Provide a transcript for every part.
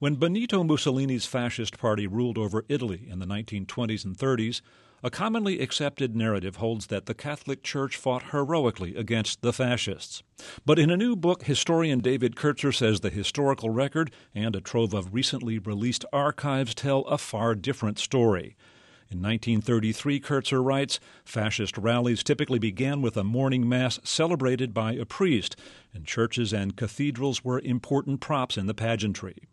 When Benito Mussolini's fascist party ruled over Italy in the 1920s and 30s, a commonly accepted narrative holds that the Catholic Church fought heroically against the fascists. But in a new book, historian David Kertzer says the historical record and a trove of recently released archives tell a far different story. In 1933, Kertzer writes, fascist rallies typically began with a morning mass celebrated by a priest, and churches and cathedrals were important props in the pageantry.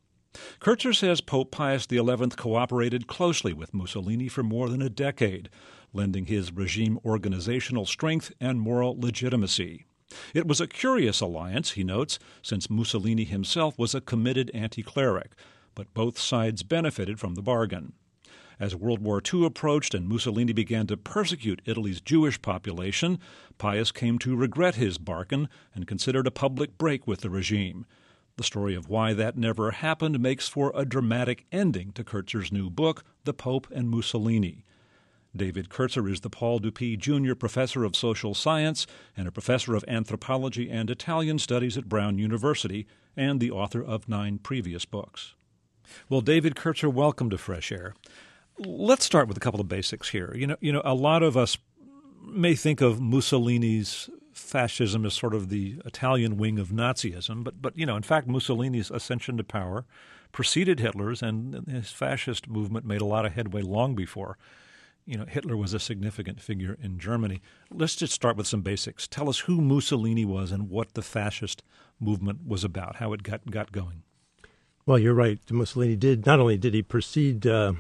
Kertzer says Pope Pius XI cooperated closely with Mussolini for more than a decade, lending his regime organizational strength and moral legitimacy. It was a curious alliance, he notes, since Mussolini himself was a committed anti cleric, but both sides benefited from the bargain. As World War II approached and Mussolini began to persecute Italy's Jewish population, Pius came to regret his bargain and considered a public break with the regime. The story of why that never happened makes for a dramatic ending to Kertzer's new book, The Pope and Mussolini. David Kertzer is the Paul Dupee Jr. Professor of Social Science and a Professor of Anthropology and Italian Studies at Brown University, and the author of nine previous books. Well, David Kertzer, welcome to Fresh Air. Let's start with a couple of basics here. You know, you know, a lot of us may think of Mussolini's fascism is sort of the Italian wing of Nazism, but but you know, in fact, Mussolini's ascension to power preceded Hitler's, and his fascist movement made a lot of headway long before. You know, Hitler was a significant figure in Germany. Let's just start with some basics. Tell us who Mussolini was and what the fascist movement was about, how it got got going. Well, you're right. Mussolini did not only did he precede uh,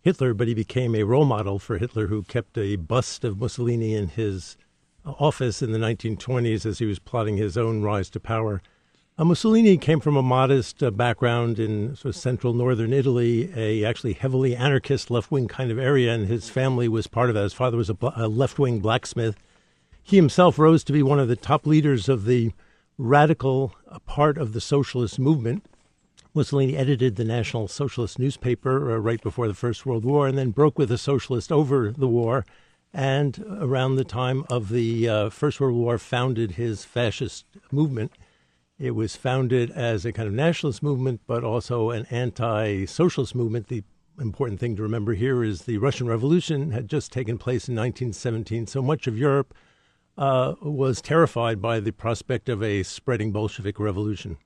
Hitler, but he became a role model for Hitler, who kept a bust of Mussolini in his office in the 1920s as he was plotting his own rise to power. Uh, Mussolini came from a modest uh, background in sort of central northern Italy, a actually heavily anarchist left wing kind of area, and his family was part of that. His father was a, a left wing blacksmith. He himself rose to be one of the top leaders of the radical uh, part of the socialist movement. Mussolini edited the National Socialist newspaper uh, right before the First World War and then broke with the socialist over the war and around the time of the uh, First World War, founded his fascist movement. It was founded as a kind of nationalist movement, but also an anti socialist movement. The important thing to remember here is the Russian Revolution had just taken place in 1917, so much of Europe uh, was terrified by the prospect of a spreading Bolshevik revolution.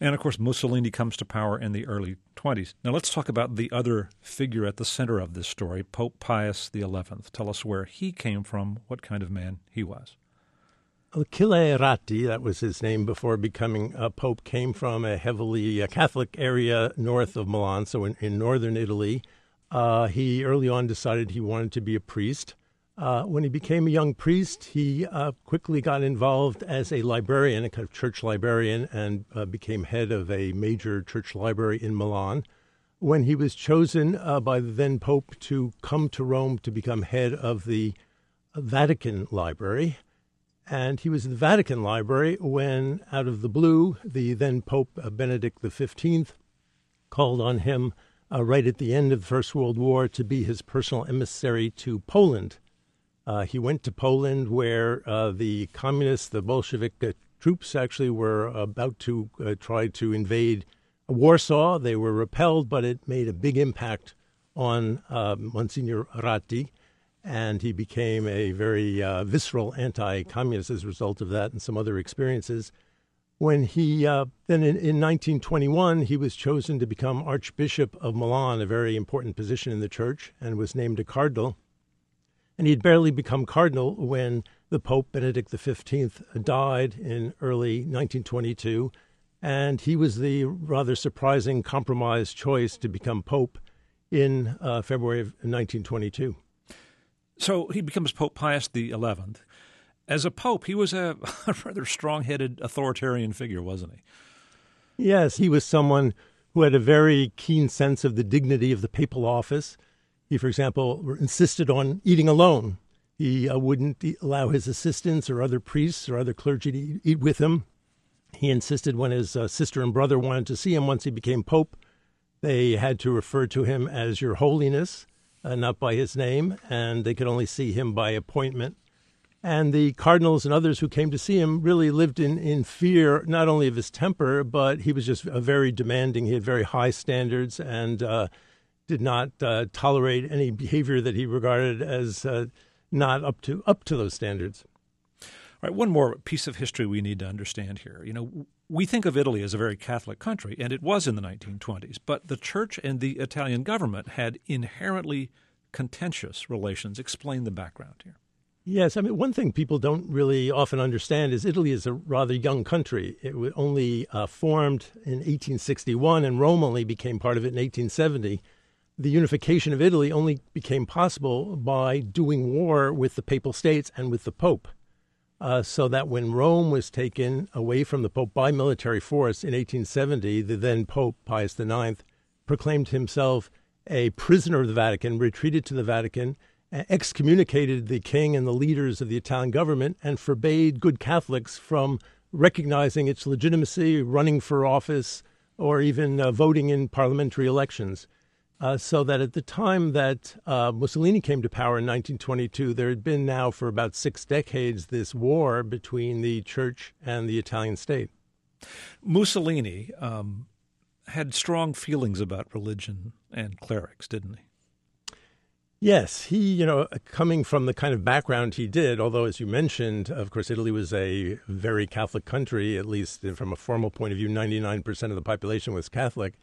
And of course, Mussolini comes to power in the early 20s. Now, let's talk about the other figure at the center of this story, Pope Pius XI. Tell us where he came from, what kind of man he was. Achille Ratti, that was his name before becoming a pope, came from a heavily Catholic area north of Milan, so in, in northern Italy. Uh, he early on decided he wanted to be a priest. Uh, when he became a young priest, he uh, quickly got involved as a librarian, a kind of church librarian, and uh, became head of a major church library in Milan. When he was chosen uh, by the then Pope to come to Rome to become head of the Vatican Library, and he was in the Vatican Library when, out of the blue, the then Pope uh, Benedict XV called on him uh, right at the end of the First World War to be his personal emissary to Poland uh, he went to Poland, where uh, the communists, the Bolshevik uh, troops, actually were about to uh, try to invade Warsaw. They were repelled, but it made a big impact on uh, Monsignor Ratti, and he became a very uh, visceral anti-communist as a result of that and some other experiences. When he then in, in 1921 he was chosen to become Archbishop of Milan, a very important position in the church, and was named a cardinal and he'd barely become cardinal when the Pope Benedict XV died in early 1922, and he was the rather surprising compromise choice to become Pope in uh, February of 1922. So he becomes Pope Pius XI. As a pope, he was a, a rather strong-headed authoritarian figure, wasn't he? Yes, he was someone who had a very keen sense of the dignity of the papal office he, for example, insisted on eating alone. He uh, wouldn't allow his assistants or other priests or other clergy to eat with him. He insisted when his uh, sister and brother wanted to see him once he became pope, they had to refer to him as Your Holiness, uh, not by his name, and they could only see him by appointment. And the cardinals and others who came to see him really lived in, in fear, not only of his temper, but he was just a very demanding. He had very high standards and uh, did not uh, tolerate any behavior that he regarded as uh, not up to up to those standards. All right, one more piece of history we need to understand here. You know, we think of Italy as a very Catholic country, and it was in the 1920s, but the church and the Italian government had inherently contentious relations. Explain the background here. Yes, I mean, one thing people don't really often understand is Italy is a rather young country. It was only uh, formed in 1861, and Rome only became part of it in 1870. The unification of Italy only became possible by doing war with the Papal States and with the Pope. Uh, so that when Rome was taken away from the Pope by military force in 1870, the then Pope Pius IX proclaimed himself a prisoner of the Vatican, retreated to the Vatican, excommunicated the king and the leaders of the Italian government, and forbade good Catholics from recognizing its legitimacy, running for office, or even uh, voting in parliamentary elections. Uh, so that at the time that uh, Mussolini came to power in 1922, there had been now for about six decades this war between the church and the Italian state. Mussolini um, had strong feelings about religion and clerics, didn't he? Yes, he, you know, coming from the kind of background he did, although, as you mentioned, of course, Italy was a very Catholic country, at least from a formal point of view, 99% of the population was Catholic.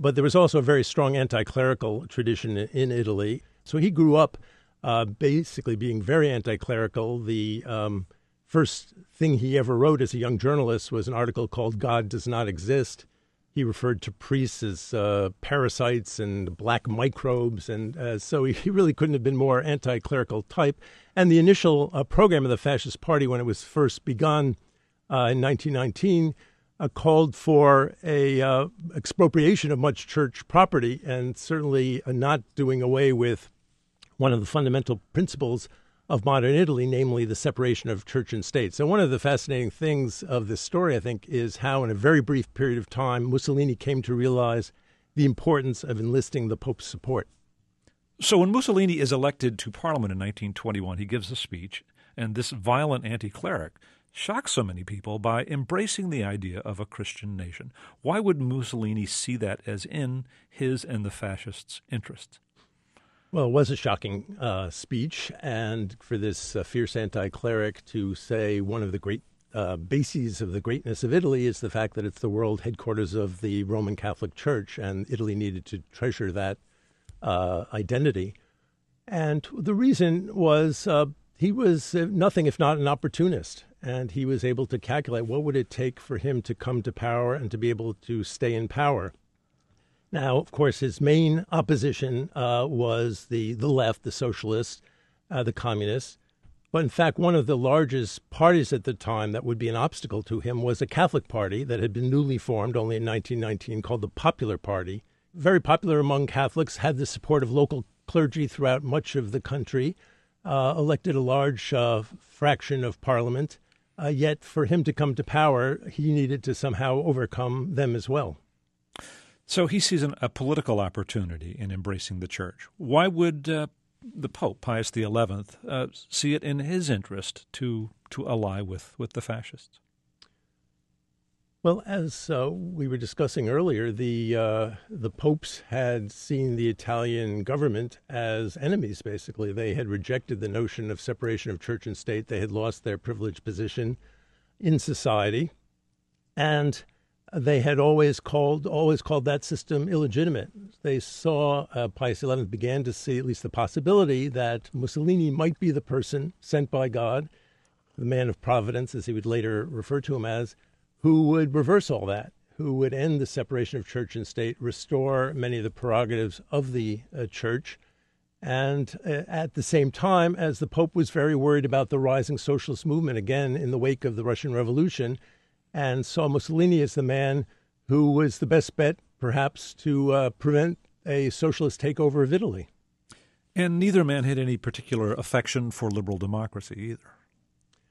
But there was also a very strong anti clerical tradition in Italy. So he grew up uh, basically being very anti clerical. The um, first thing he ever wrote as a young journalist was an article called God Does Not Exist. He referred to priests as uh, parasites and black microbes. And uh, so he really couldn't have been more anti clerical type. And the initial uh, program of the Fascist Party, when it was first begun uh, in 1919, uh, called for a uh, expropriation of much church property and certainly uh, not doing away with one of the fundamental principles of modern Italy, namely the separation of church and state. So, one of the fascinating things of this story, I think, is how, in a very brief period of time, Mussolini came to realize the importance of enlisting the Pope's support. So, when Mussolini is elected to parliament in 1921, he gives a speech, and this violent anti cleric shocked so many people by embracing the idea of a Christian nation. Why would Mussolini see that as in his and the fascists' interests? Well, it was a shocking uh, speech, and for this uh, fierce anti cleric to say one of the great uh, bases of the greatness of Italy is the fact that it's the world headquarters of the Roman Catholic Church, and Italy needed to treasure that uh, identity. And the reason was uh, he was uh, nothing if not an opportunist and he was able to calculate what would it take for him to come to power and to be able to stay in power. Now, of course, his main opposition uh, was the, the left, the socialists, uh, the communists. But in fact, one of the largest parties at the time that would be an obstacle to him was a Catholic party that had been newly formed only in 1919 called the Popular Party. Very popular among Catholics, had the support of local clergy throughout much of the country, uh, elected a large uh, fraction of parliament, uh, yet, for him to come to power, he needed to somehow overcome them as well. So he sees an, a political opportunity in embracing the church. Why would uh, the Pope, Pius XI, uh, see it in his interest to, to ally with, with the fascists? Well, as uh, we were discussing earlier, the uh, the popes had seen the Italian government as enemies. Basically, they had rejected the notion of separation of church and state. They had lost their privileged position in society, and they had always called always called that system illegitimate. They saw uh, Pius XI began to see at least the possibility that Mussolini might be the person sent by God, the man of providence, as he would later refer to him as who would reverse all that, who would end the separation of church and state, restore many of the prerogatives of the uh, church. And uh, at the same time, as the Pope was very worried about the rising socialist movement, again, in the wake of the Russian Revolution, and saw Mussolini as the man who was the best bet, perhaps, to uh, prevent a socialist takeover of Italy. And neither man had any particular affection for liberal democracy either.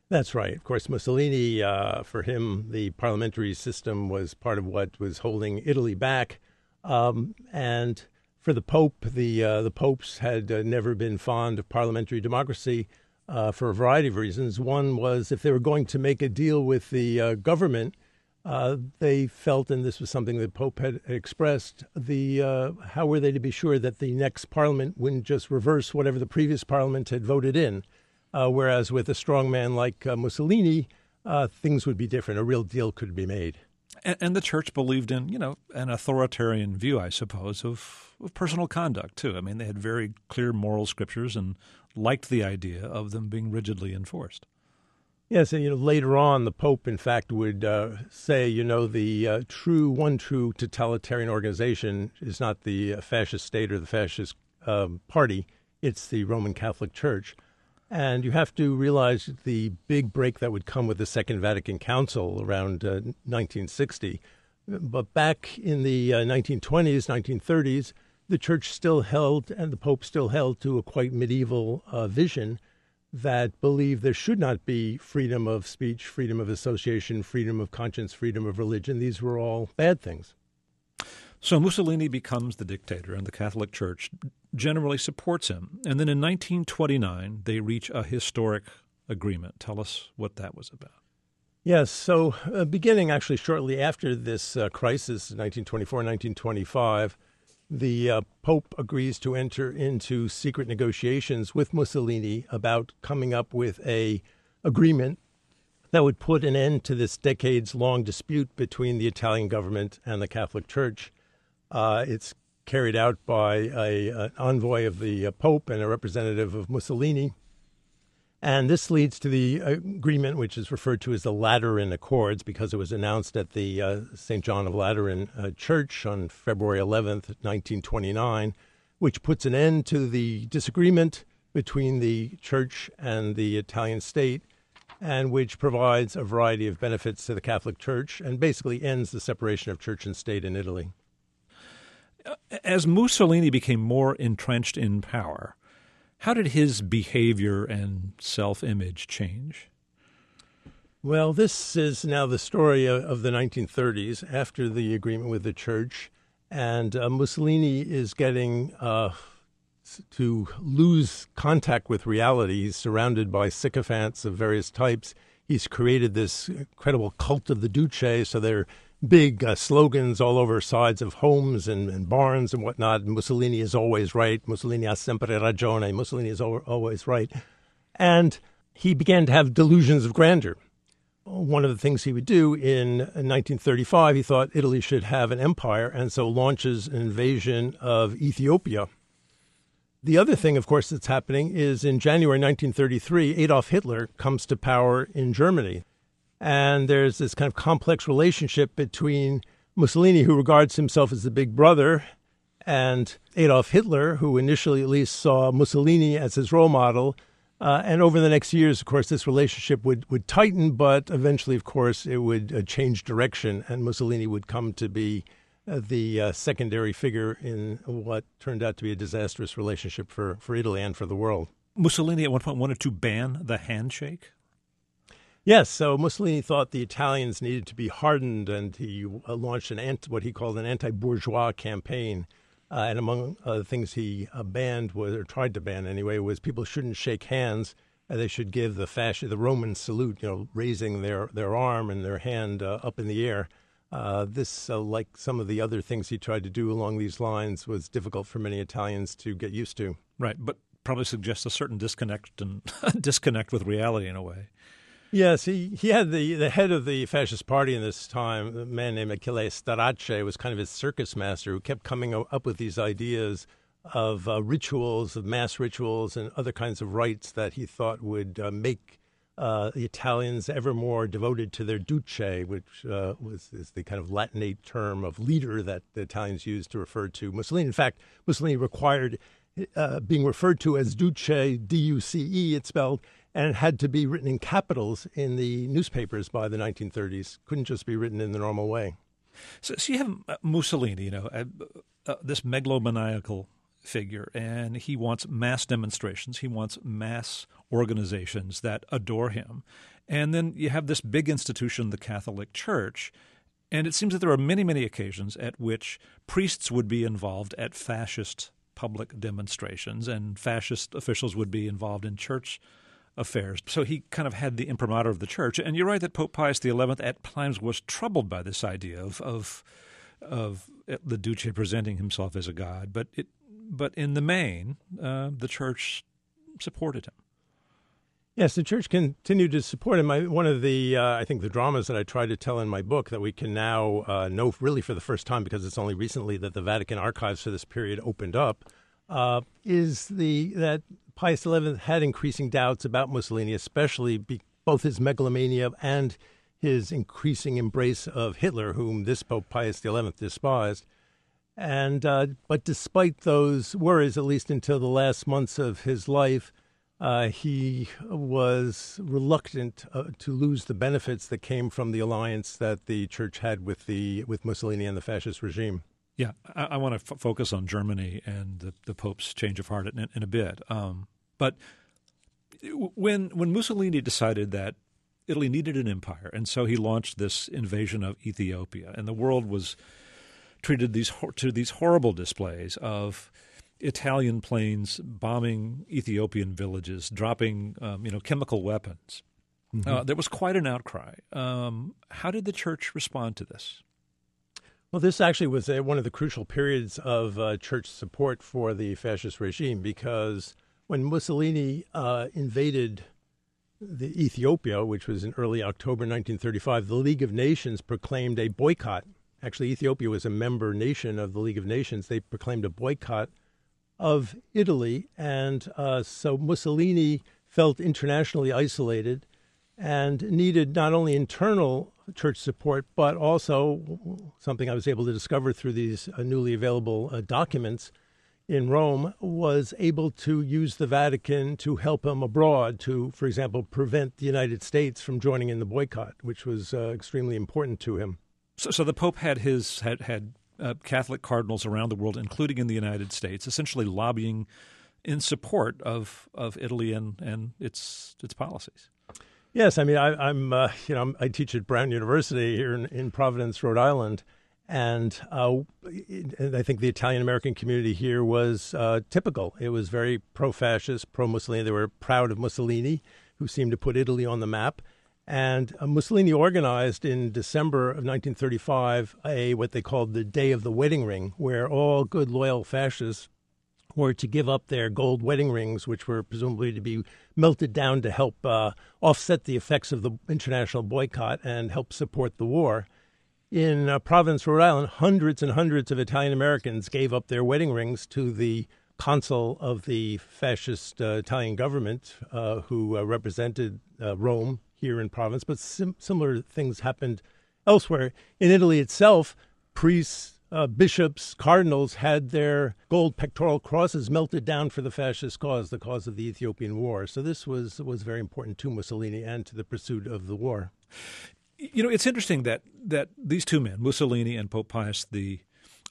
That's right. Of course, Mussolini, uh, for him, the parliamentary system was part of what was holding Italy back. Um, and for the Pope, the uh, the popes had uh, never been fond of parliamentary democracy. uh, for a variety of reasons. One was if they were going to make a deal with the uh, government, uh, they felt, and this was something the Pope had expressed, the how were they to be sure that the next parliament wouldn't just reverse whatever the previous parliament had voted in? Uh, whereas with a strong man like uh, Mussolini, things would be different. A real deal could be made. And, and, the church believed in, you know, an authoritarian view, I suppose, of, of personal conduct too. I mean, they had very clear moral scriptures and liked the idea of them being rigidly enforced. Yes, and you know later on, the Pope, in fact, would uh, say, you know, the uh, true one true totalitarian organization is not the uh, fascist state or the fascist um, party; it's the Roman Catholic Church. And you have to realize the big break that would come with the Second Vatican Council around 1960. Uh, but back in the 1920s, uh, 1930s, the Church still held, and the Pope still held, to a quite medieval uh, vision that believed there should not be freedom of speech, freedom of association, freedom of conscience, freedom of religion. These were all bad things. So Mussolini becomes the dictator, and the Catholic Church generally supports him. And then in 1929, they reach a historic agreement. Tell us what that was about. Yes, so uh, beginning actually shortly after this uh, crisis, 1924 1925, the uh, Pope agrees to enter into secret negotiations with Mussolini about coming up with a agreement that would put an end to this decades long dispute between the Italian government and the Catholic Church. Uh, it's carried out by a, an envoy of the uh, Pope and a representative of Mussolini. And this leads to the agreement, which is referred to as the Lateran Accords, because it was announced at the uh, St. John of Lateran uh, Church on February 11th, 1929, which puts an end to the disagreement between the church and the Italian state, and which provides a variety of benefits to the Catholic Church and basically ends the separation of church and state in Italy. As Mussolini became more entrenched in power, how did his behavior and self image change? Well, this is now the story of the 1930s after the agreement with the church. And uh, Mussolini is getting uh, to lose contact with reality. He's surrounded by sycophants of various types. He's created this incredible cult of the Duce, so they're big uh, slogans all over sides of homes and, and, barns and whatnot. Mussolini is always right. Mussolini ha sempre ragione. Mussolini is always right. And he began to have delusions of grandeur. One of the things he would do in 1935, he thought Italy should have an empire, and so launches an invasion of Ethiopia. The other thing, of course, that's happening is in January 1933, Adolf Hitler comes to power in Germany. And there's this kind of complex relationship between Mussolini, who regards himself as the big brother, and Adolf Hitler, who initially at least saw Mussolini as his role model. Uh, and over the next years, of course, this relationship would, would tighten, but eventually, of course, it would uh, change direction, and Mussolini would come to be uh, the uh, secondary figure in what turned out to be a disastrous relationship for, for Italy and for the world. Mussolini at one point wanted to ban the handshake. Yes, so Mussolini thought the Italians needed to be hardened, and he uh, launched an anti, what he called an anti-bourgeois campaign. Uh, and among other things he uh, banned, was, or tried to ban anyway, was people shouldn't shake hands. They should give the fasci- the Roman salute, you know, raising their, their arm and their hand uh, up in the air. This, like some of the other things he tried to do along these lines, was difficult for many Italians to get used to. Right, but probably suggests a certain disconnect and disconnect with reality in a way. Yes, he, he had the, the head of the fascist party in this time, a man named Achille Starace, was kind of his circus master who kept coming up with these ideas of uh, rituals, of mass rituals, and other kinds of rites that he thought would uh, make uh, the Italians ever more devoted to their duce, which uh, was is the kind of Latinate term of leader that the Italians used to refer to Mussolini. In fact, Mussolini required uh, being referred to as duce, D-U-C-E, it's spelled, and it had to be written in capitals in the newspapers by the 1930s. Couldn't just be written in the normal way. So, so you have uh, Mussolini, you know, uh, uh, this megalomaniacal figure, and he wants mass demonstrations. He wants mass organizations that adore him. And then you have this big institution, the Catholic Church. And it seems that there are many, many occasions at which priests would be involved at fascist public demonstrations, and fascist officials would be involved in church affairs. So he kind of had the imprimatur of the church. And you're right that Pope Pius XI at times was troubled by this idea of of, of the Duce presenting himself as a god. But it, but in the main, uh, the church supported him. Yes, the church continued to support him. I, one of the, uh, I think, the dramas that I tried to tell in my book that we can now uh, know really for the first time because it's only recently that the Vatican archives for this period opened up, uh, is the that Pius XI had increasing doubts about Mussolini, especially be, both his megalomania and his increasing embrace of Hitler, whom this Pope Pius XI despised. And uh, but despite those worries, at least until the last months of his life, uh, he was reluctant uh, to lose the benefits that came from the alliance that the church had with the with Mussolini and the fascist regime. Yeah, I, I want to f- focus on Germany and the, the Pope's change of heart in, in a bit. Um, but when when Mussolini decided that Italy needed an empire, and so he launched this invasion of Ethiopia, and the world was treated these to these horrible displays of Italian planes bombing Ethiopian villages, dropping um, you know chemical weapons. Mm-hmm. Uh, there was quite an outcry. Um, how did the church respond to this? Well, this actually was a, one of the crucial periods of uh, church support for the fascist regime because when Mussolini uh, invaded the Ethiopia, which was in early October 1935, the League of Nations proclaimed a boycott. Actually, Ethiopia was a member nation of the League of Nations. They proclaimed a boycott of Italy, and uh, so Mussolini felt internationally isolated and needed not only internal church support, but also something I was able to discover through these uh, newly available uh, documents in Rome, was able to use the Vatican to help him abroad to, for example, prevent the United States from joining in the boycott, which was uh, extremely important to him. So, so the Pope had his had had uh, Catholic cardinals around the world, including in the United States, essentially lobbying in support of of Italy and and its its policies. Yes, I mean I, am uh, you know I teach at Brown University here in, in Providence, Rhode Island, and, uh, I think the Italian American community here was uh, typical. It was very pro-fascist, pro-Mussolini. They were proud of Mussolini, who seemed to put Italy on the map. And uh, Mussolini organized in December of 1935 a what they called the Day of the Wedding Ring, where all good loyal fascists were to give up their gold wedding rings, which were presumably to be melted down to help uh, offset the effects of the international boycott and help support the war. In uh, Providence, Rhode Island, hundreds and hundreds of Italian Americans gave up their wedding rings to the consul of the fascist uh, Italian government uh, who uh, represented uh, Rome here in Providence. But sim- similar things happened elsewhere. In Italy itself, priests uh, bishops, cardinals had their gold pectoral crosses melted down for the fascist cause, the cause of the Ethiopian War. So this was was very important to Mussolini and to the pursuit of the war. You know, it's interesting that that these two men, Mussolini and Pope Pius the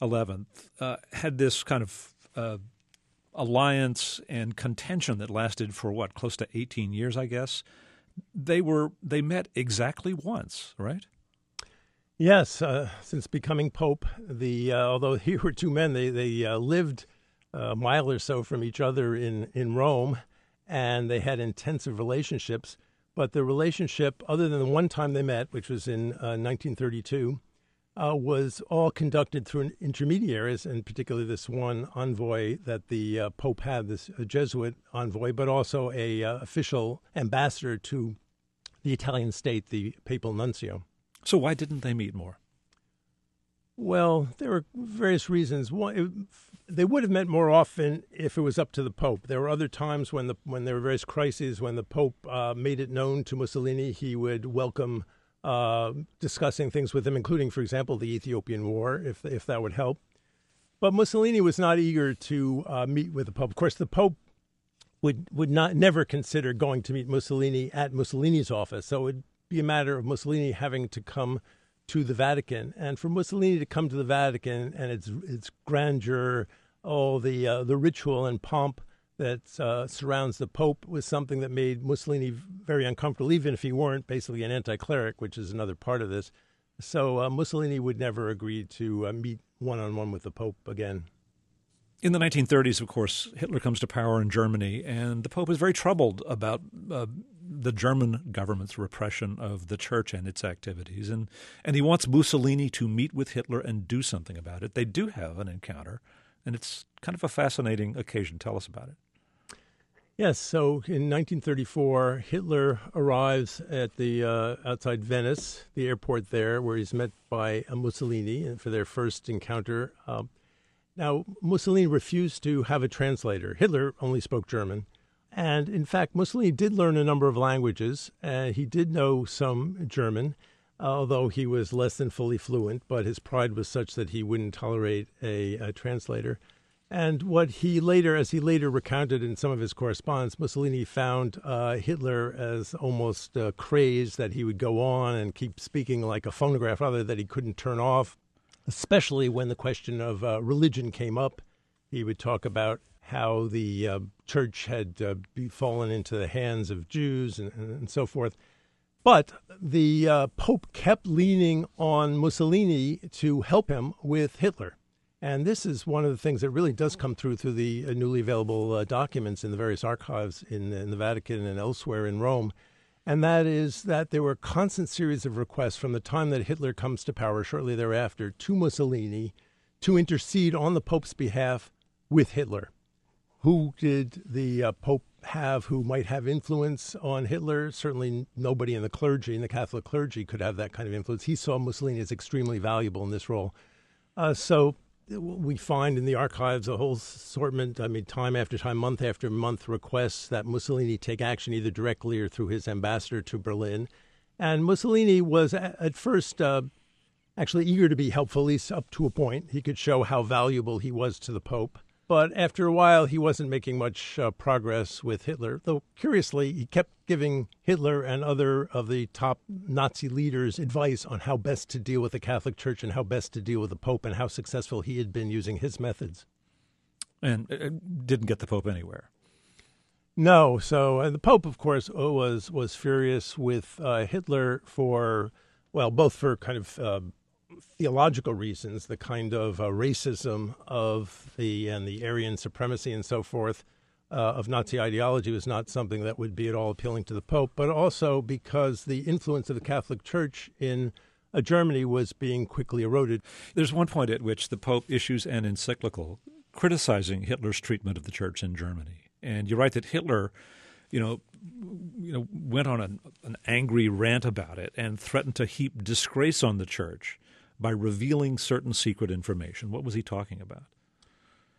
Eleventh, uh, had this kind of uh, alliance and contention that lasted for what, close to eighteen years, I guess. They were they met exactly once, right? Yes, uh, since becoming pope, the uh, although here were two men, they they uh, lived a mile or so from each other in in Rome, and they had intensive relationships. But the relationship, other than the one time they met, which was in 1932, uh, uh, was all conducted through intermediaries, and particularly this one envoy that the uh, Pope had, this Jesuit envoy, but also a official ambassador to the Italian state, the papal nuncio. So why didn't they meet more? Well, there were various reasons. One, it, they would have met more often if it was up to the Pope. There were other times when the when there were various crises when the Pope uh, made it known to Mussolini he would welcome uh, discussing things with him, including, for example, the Ethiopian War, if if that would help. But Mussolini was not eager to uh, meet with the Pope. Of course, the Pope would would not never consider going to meet Mussolini at Mussolini's office. So it be a matter of Mussolini having to come to the Vatican, and for Mussolini to come to the Vatican and its its grandeur, all the uh, the ritual and pomp that uh, surrounds the Pope was something that made Mussolini very uncomfortable, even if he weren't basically an anti-cleric, which is another part of this. So uh, Mussolini would never agree to uh, meet one on one with the Pope again. in the 1930s, of course, Hitler comes to power in Germany, and the Pope is very troubled about uh, the German government's repression of the church and its activities. And, and he wants Mussolini to meet with Hitler and do something about it. They do have an encounter, and it's kind of a fascinating occasion. Tell us about it. Yes, so in 1934, Hitler arrives at the uh, outside Venice, the airport there, where he's met by Mussolini for their first encounter. Uh, now, Mussolini refused to have a translator. Hitler only spoke German. And in fact, Mussolini did learn a number of languages. Uh, he did know some German, although he was less than fully fluent, but his pride was such that he wouldn't tolerate a, a translator. And what he later, as he later recounted in some of his correspondence, Mussolini found uh, Hitler as almost uh, crazed that he would go on and keep speaking like a phonograph, rather that he couldn't turn off especially when the question of uh, religion came up. He would talk about how the uh, church had uh, fallen into the hands of Jews and, and so forth. But the uh, Pope kept leaning on Mussolini to help him with Hitler. And this is one of the things that really does come through through the uh, newly available uh, documents in the various archives in, in the Vatican and elsewhere in Rome and that is that there were constant series of requests from the time that Hitler comes to power shortly thereafter to Mussolini to intercede on the Pope's behalf with Hitler. Who did the uh, Pope have who might have influence on Hitler? Certainly nobody in the clergy, in the Catholic clergy, could have that kind of influence. He saw Mussolini as extremely valuable in this role. Uh, so we find in the archives a whole assortment, I mean, time after time, month after month, requests that Mussolini take action either directly or through his ambassador to Berlin. And Mussolini was at first uh, actually eager to be helpful, at least up to a point. He could show how valuable he was to the Pope. But after a while, he wasn't making much uh, progress with Hitler, though curiously, he kept giving Hitler and other of the top Nazi leaders advice on how best to deal with the Catholic Church and how best to deal with the Pope and how successful he had been using his methods. And didn't get the Pope anywhere. No. So uh, the Pope, of course, was was furious with uh, Hitler for, well, both for kind of uh, theological reasons, the kind of uh, racism of the and the Aryan supremacy and so forth uh, of Nazi ideology was not something that would be at all appealing to the Pope, but also because the influence of the Catholic Church in uh, Germany was being quickly eroded. There's one point at which the Pope issues an encyclical criticizing Hitler's treatment of the church in Germany, and you write that Hitler you know, you know, went on an, an angry rant about it and threatened to heap disgrace on the church by revealing certain secret information. What was he talking about?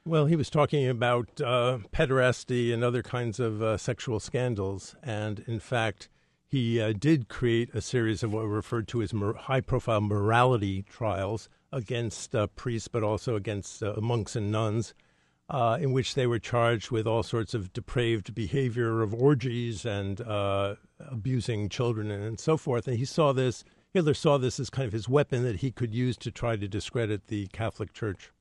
Well, he was talking about uh, pederasty and other kinds of uh, sexual scandals. And in fact, he uh, did create a series of what were referred to as mor- high profile morality trials against uh, priests, but also against uh, monks and nuns, uh, in which they were charged with all sorts of depraved behavior of orgies and abusing children and so forth. And he saw this Hitler saw this as kind of his weapon that he could use to try to discredit the Catholic Church.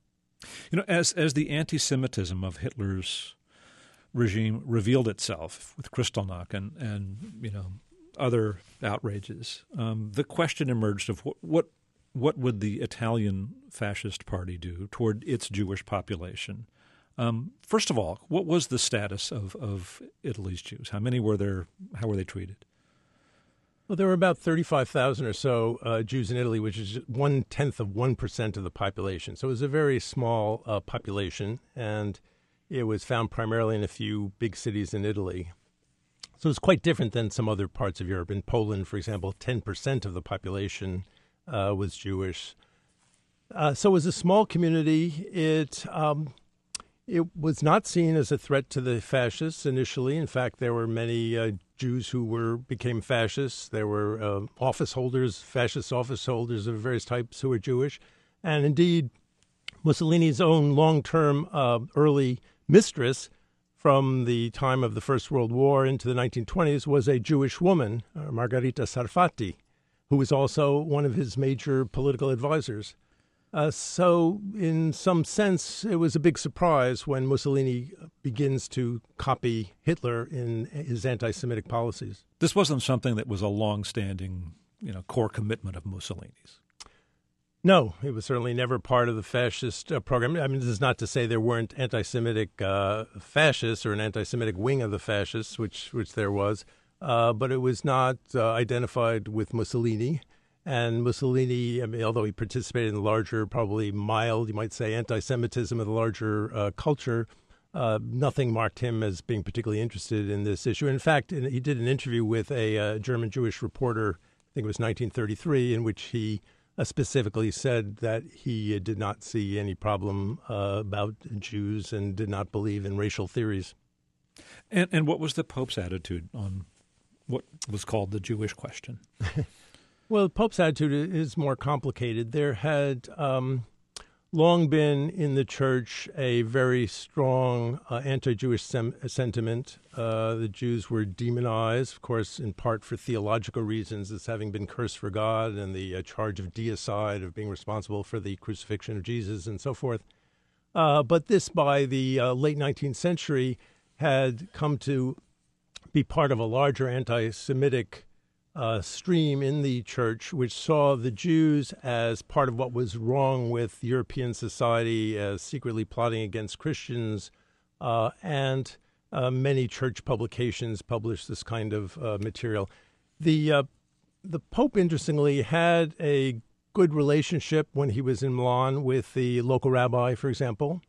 You know, as as the anti-Semitism of Hitler's regime revealed itself with Kristallnacht and and you know other outrages, um, the question emerged of what, what what would the Italian fascist party do toward its Jewish population? Um, first of all, what was the status of, of Italy's Jews? How many were there? How were they treated? Well, there were about 35,000 or so uh, Jews in Italy, which is one tenth of 1% of the population. So it was a very small uh, population, and it was found primarily in a few big cities in Italy. So it's quite different than some other parts of Europe. In Poland, for example, 10% of the population uh, was Jewish. Uh, so it was a small community. It um, it was not seen as a threat to the fascists initially. In fact, there were many uh, Jews who were became fascists. There were uh, office holders, fascist office holders of various types who were Jewish, and indeed, Mussolini's own long-term uh, early mistress from the time of the First World War into the 1920s was a Jewish woman, uh, Margherita Sarfatti, who was also one of his major political advisors. Uh, so, in some sense, it was a big surprise when Mussolini begins to copy Hitler in his anti-Semitic policies. This wasn't something that was a long-standing, you know, core commitment of Mussolini's. No, it was certainly never part of the fascist uh, program. I mean, this is not to say there weren't anti-Semitic uh, fascists or an anti-Semitic wing of the fascists, which which there was, uh, but it was not uh, identified with Mussolini. And Mussolini, I mean, although he participated in the larger, probably mild, you might say, anti-Semitism of the larger uh, culture, uh, nothing marked him as being particularly interested in this issue. In fact, he did an interview with a German Jewish reporter. I think it was 1933, in which he uh, specifically said that he uh, did not see any problem uh, about Jews and did not believe in racial theories. And, and what was the Pope's attitude on what was called the Jewish question? well, the Pope's attitude is more complicated. There had um, long been in the church a very strong uh, anti Jewish sem- sentiment. Uh, the Jews were demonized, of course, in part for theological reasons, as having been cursed for God and the uh, charge of deicide, of being responsible for the crucifixion of Jesus, and so forth. Uh, but this, by the uh, late 19th century, had come to be part of a larger anti Semitic uh, stream in the church, which saw the Jews as part of what was wrong with European society, as secretly plotting against Christians, uh, and uh, many church publications published this kind of uh, material. The uh, the Pope, interestingly, had a good relationship when he was in Milan with the local rabbi, for example.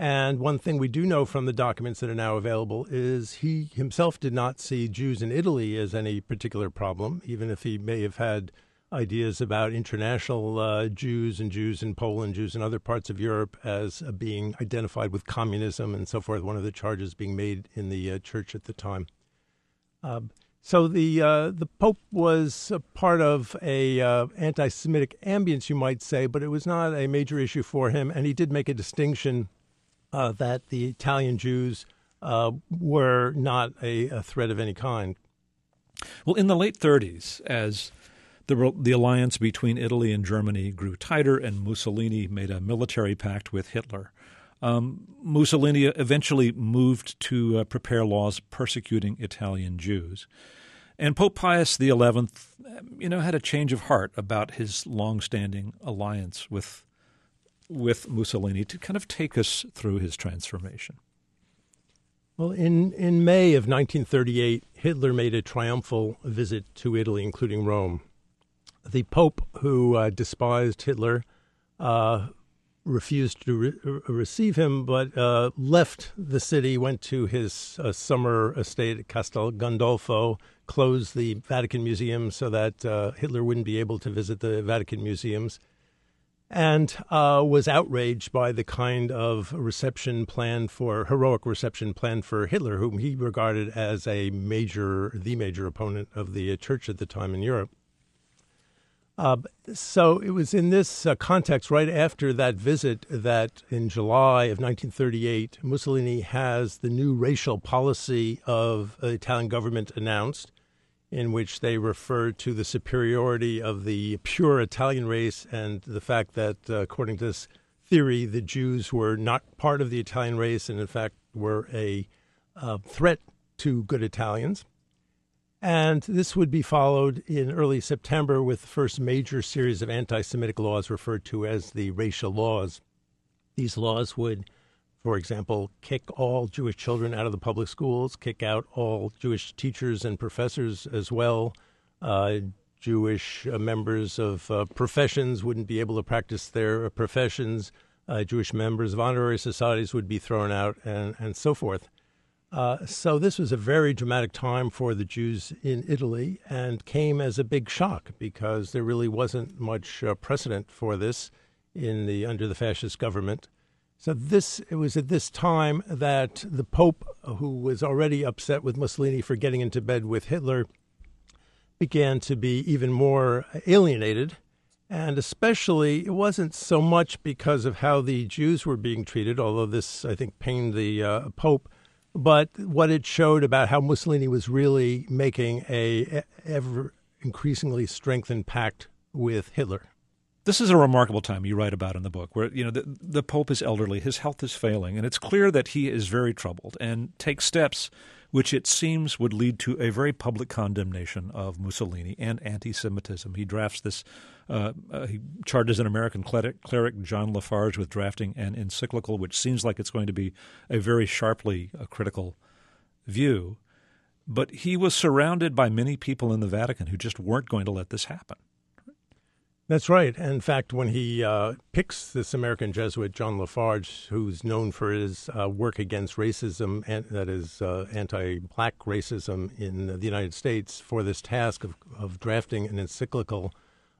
And one thing we do know from the documents that are now available is he himself did not see Jews in Italy as any particular problem, even if he may have had ideas about international uh, Jews and Jews in Poland, Jews in other parts of Europe as uh, being identified with communism and so forth, one of the charges being made in the uh, church at the time. Um, so the uh, the Pope was part of a uh, anti-Semitic ambience, you might say, but it was not a major issue for him, and he did make a distinction uh, that the Italian Jews uh, were not a, a, threat of any kind. Well, in the late 30s, as the, the alliance between Italy and Germany grew tighter and Mussolini made a military pact with Hitler, um, Mussolini eventually moved to uh, prepare laws persecuting Italian Jews. And Pope Pius XI, you know, had a change of heart about his long-standing alliance with with Mussolini to kind of take us through his transformation? Well, in, in May of 1938, Hitler made a triumphal visit to Italy, including Rome. The Pope, who uh, despised Hitler, uh, refused to re- receive him, but uh, left the city, went to his uh, summer estate at Castel Gandolfo, closed the Vatican Museum so that uh, Hitler wouldn't be able to visit the Vatican museums and uh, was outraged by the kind of reception plan for heroic reception plan for Hitler, whom he regarded as a major, the major opponent of the church at the time in Europe. Uh, so it was in this uh, context, right after that visit, that in July of 1938, Mussolini has the new racial policy of the Italian government announced in which they refer to the superiority of the pure Italian race and the fact that, uh, according to this theory, the Jews were not part of the Italian race and, in fact, were a uh, threat to good Italians. And this would be followed in early September with the first major series of anti Semitic laws referred to as the racial laws. These laws would for example, kick all Jewish children out of the public schools, kick out all Jewish teachers and professors as well. Uh, Jewish uh, members of uh, professions wouldn't be able to practice their professions. Uh, Jewish members of honorary societies would be thrown out, and, and so forth. Uh, so this was a very dramatic time for the Jews in Italy, and came as a big shock because there really wasn't much uh, precedent for this in the under the fascist government. So this it was at this time that the Pope, who was already upset with Mussolini for getting into bed with Hitler, began to be even more alienated. And especially, it wasn't so much because of how the Jews were being treated, although this, I think, pained the uh, Pope, but what it showed about how Mussolini was really making a ever increasingly strengthened pact with Hitler. This is a remarkable time you write about in the book, where you know the, the Pope is elderly, his health is failing, and it's clear that he is very troubled and takes steps which it seems would lead to a very public condemnation of Mussolini and anti Semitism. He drafts this, uh, uh, he charges an American cleric, cleric, John Lafarge, with drafting an encyclical, which seems like it's going to be a very sharply uh, critical view. But he was surrounded by many people in the Vatican who just weren't going to let this happen. That's right. In fact, when he uh, picks this American Jesuit, John Lafarge, who's known for his uh, work against racism, and that is uh, anti-black racism in the United States, for this task of, of drafting an encyclical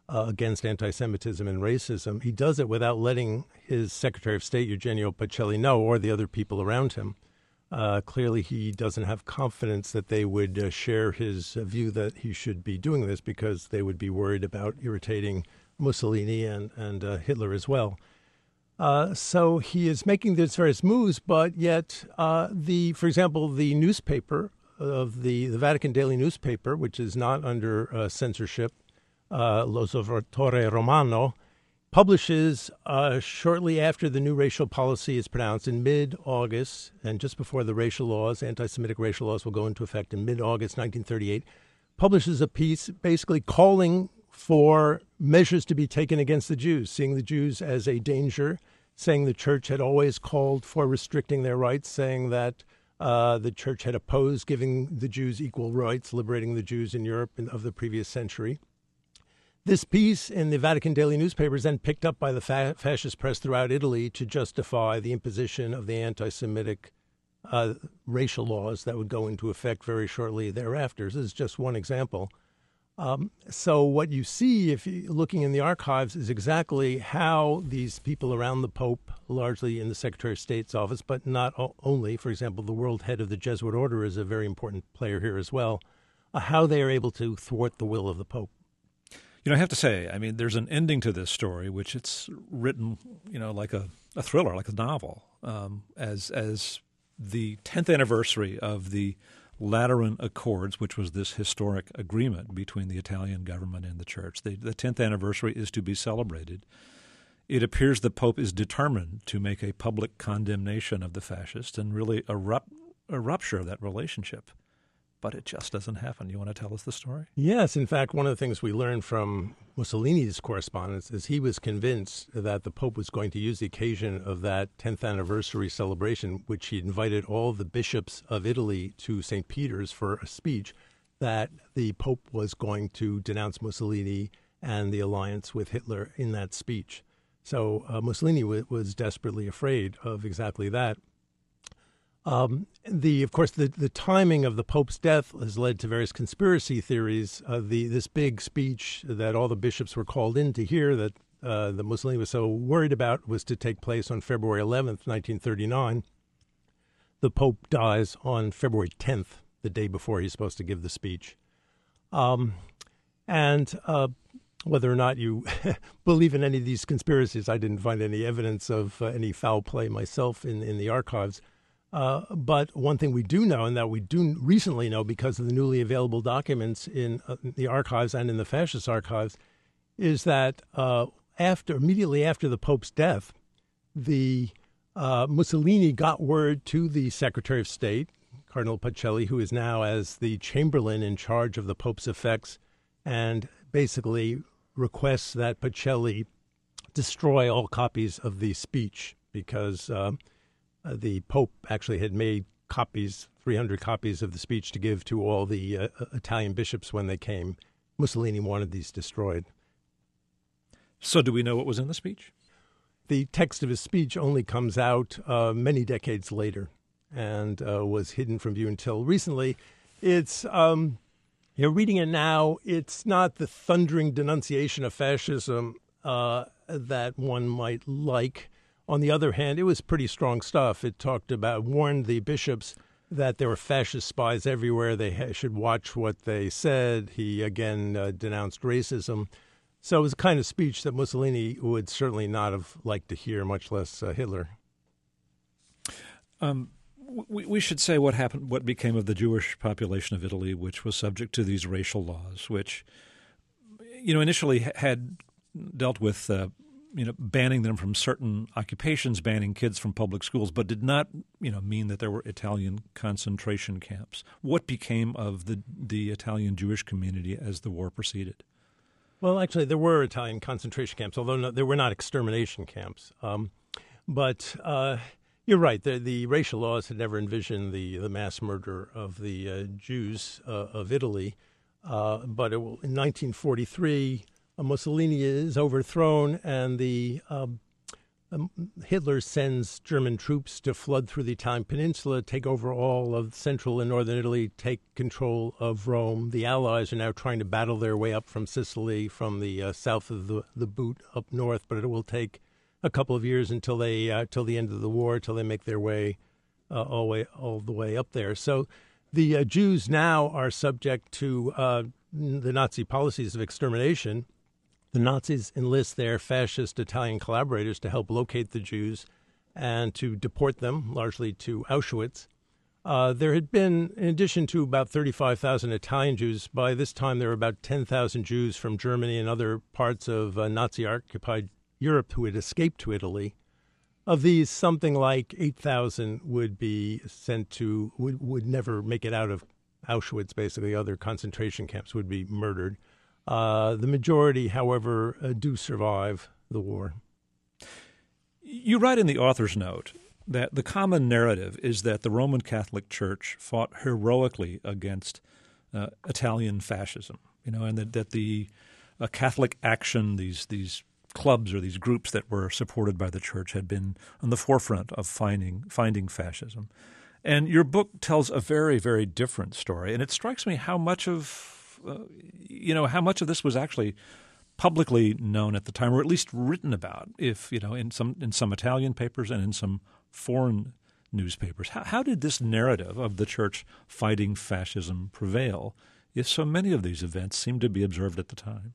uh, against anti-Semitism and racism, he does it without letting his Secretary of State Eugenio Pacelli know, or the other people around him. Uh, clearly, he doesn't have confidence that they would uh, share his view that he should be doing this because they would be worried about irritating Mussolini and, and uh, Hitler as well. Uh, so he is making these various moves, but yet uh, the, for example, the newspaper of the, the Vatican Daily newspaper, which is not under uh, censorship, uh, L'Osservatore Romano, publishes uh, shortly after the new racial policy is pronounced in mid-August, and just before the racial laws, anti-Semitic racial laws will go into effect in mid-August 1938, publishes a piece basically calling for measures to be taken against the Jews, seeing the Jews as a danger, saying the church had always called for restricting their rights, saying that uh, the church had opposed giving the Jews equal rights, liberating the Jews in Europe in, of the previous century. This piece in the Vatican Daily newspaper is then picked up by the fa- fascist press throughout Italy to justify the imposition of the anti Semitic uh, racial laws that would go into effect very shortly thereafter. This is just one example. Um, so what you see, if you're looking in the archives, is exactly how these people around the Pope, largely in the Secretary of State's office, but not only. For example, the world head of the Jesuit order is a very important player here as well. Uh, how they are able to thwart the will of the Pope. You know, I have to say, I mean, there's an ending to this story, which it's written, you know, like a, a thriller, like a novel, um, as as the 10th anniversary of the Lateran Accords, which was this historic agreement between the Italian government and the church. The, the 10th anniversary is to be celebrated. It appears the Pope is determined to make a public condemnation of the fascists and really a, rup- a rupture of that relationship but it just doesn't happen. You want to tell us the story? Yes. In fact, one of the things we learned from Mussolini's correspondence is he was convinced that the Pope was going to use the occasion of that 10th anniversary celebration, which he invited all the bishops of Italy to St. Peter's for a speech, that the Pope was going to denounce Mussolini and the alliance with Hitler in that speech. So uh, Mussolini w- was desperately afraid of exactly that. Um, the, of course, the, the timing of the Pope's death has led to various conspiracy theories. Uh, the this big speech that all the bishops were called in to hear that uh, the Mussolini was so worried about was to take place on February 11th, 1939. The Pope dies on February 10th, the day before he's supposed to give the speech. Um, and uh, whether or not you believe in any of these conspiracies, I didn't find any evidence of uh, any foul play myself in, in the archives. Uh, but one thing we do know, and that we do recently know because of the newly available documents in uh, the archives and in the fascist archives, is that uh, after immediately after the Pope's death, the uh, Mussolini got word to the Secretary of State, Cardinal Pacelli, who is now as the Chamberlain in charge of the Pope's effects, and basically requests that Pacelli destroy all copies of the speech because uh, the Pope actually had made copies, 300 copies of the speech to give to all the uh, uh, Italian bishops when they came. Mussolini wanted these destroyed. So, do we know what was in the speech? The text of his speech only comes out uh, many decades later and uh, was hidden from view until recently. It's, um, you're reading it now, it's not the thundering denunciation of fascism uh, that one might like. On the other hand, it was pretty strong stuff. It talked about, warned the bishops that there were fascist spies everywhere. They ha- should watch what they said. He again uh, denounced racism. So it was a kind of speech that Mussolini would certainly not have liked to hear, much less uh, Hitler. Um, we, we should say what happened, what became of the Jewish population of Italy, which was subject to these racial laws, which, you know, initially had dealt with uh, you know, banning them from certain occupations, banning kids from public schools, but did not, you know, mean that there were Italian concentration camps. What became of the the Italian Jewish community as the war proceeded? Well, actually, there were Italian concentration camps, although no, there were not extermination camps. Um, but uh, you're right. The, the, racial laws had never envisioned the, the mass murder of the uh, Jews uh, of Italy. Uh, but it, in 1943, Mussolini is overthrown, and the um, um, Hitler sends German troops to flood through the Italian peninsula, take over all of central and northern Italy, take control of Rome. The Allies are now trying to battle their way up from Sicily, from the uh, south of the, the boot up north, but it will take a couple of years until they uh, till the end of the war, till they make their way uh, all way all the way up there. So the uh, Jews now are subject to uh, the Nazi policies of extermination the Nazis enlist their fascist Italian collaborators to help locate the Jews and to deport them, largely to Auschwitz. Uh, there had been, in addition to about 35,000 Italian Jews, by this time there were about 10,000 Jews from Germany and other parts of uh, Nazi occupied Europe who had escaped to Italy. Of these, something like 8,000 would be sent to, would, would never make it out of Auschwitz, basically, other concentration camps would be murdered. Uh, the majority, however, uh, do survive the war. You write in the author's note that the common narrative is that the Roman Catholic Church fought heroically against uh, Italian fascism, you know, and that, that the uh, Catholic action, these these clubs or these groups that were supported by the church, had been on the forefront of finding finding fascism. And your book tells a very, very different story, and it strikes me how much of uh, you know, how much of this was actually publicly known at the time, or at least written about, if you know, in some in some Italian papers and in some foreign newspapers. How, how did this narrative of the church fighting fascism prevail if so many of these events seem to be observed at the time?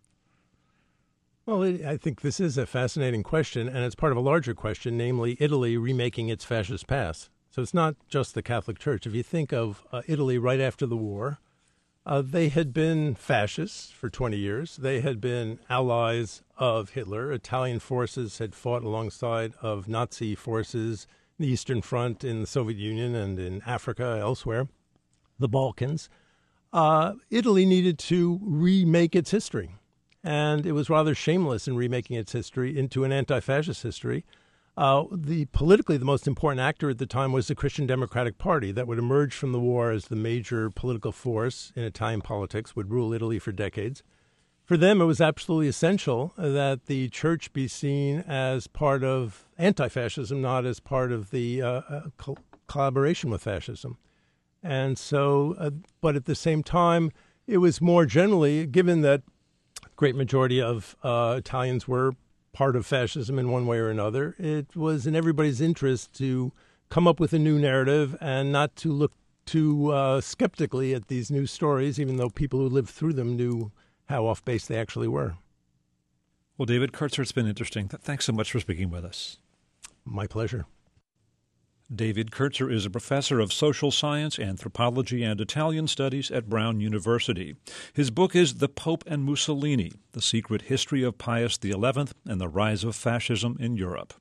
Well, I think this is a fascinating question, and it's part of a larger question, namely Italy remaking its fascist past. So it's not just the Catholic Church. If you think of uh, Italy right after the war, uh, they had been fascists for 20 years. They had been allies of Hitler. Italian forces had fought alongside of Nazi forces in the Eastern Front in the Soviet Union and in Africa, elsewhere, the Balkans. Uh, Italy needed to remake its history. And it was rather shameless in remaking its history into an anti fascist history. Uh, the politically the most important actor at the time was the Christian Democratic Party that would emerge from the war as the major political force in Italian politics, would rule Italy for decades. For them, it was absolutely essential that the church be seen as part of anti-fascism, not as part of the uh, uh, co- collaboration with fascism. And so, uh, but at the same time, it was more generally given that great majority of uh, Italians were part of fascism in one way or another. It was in everybody's interest to come up with a new narrative and not to look too uh, skeptically at these new stories, even though people who lived through them knew how off base they actually were. Well, David Kertzer, it's been interesting. Thanks so much for speaking with us. My pleasure. David Kertzer is a professor of social science, anthropology, and Italian studies at Brown University. His book is The Pope and Mussolini The Secret History of Pius XI and the Rise of Fascism in Europe.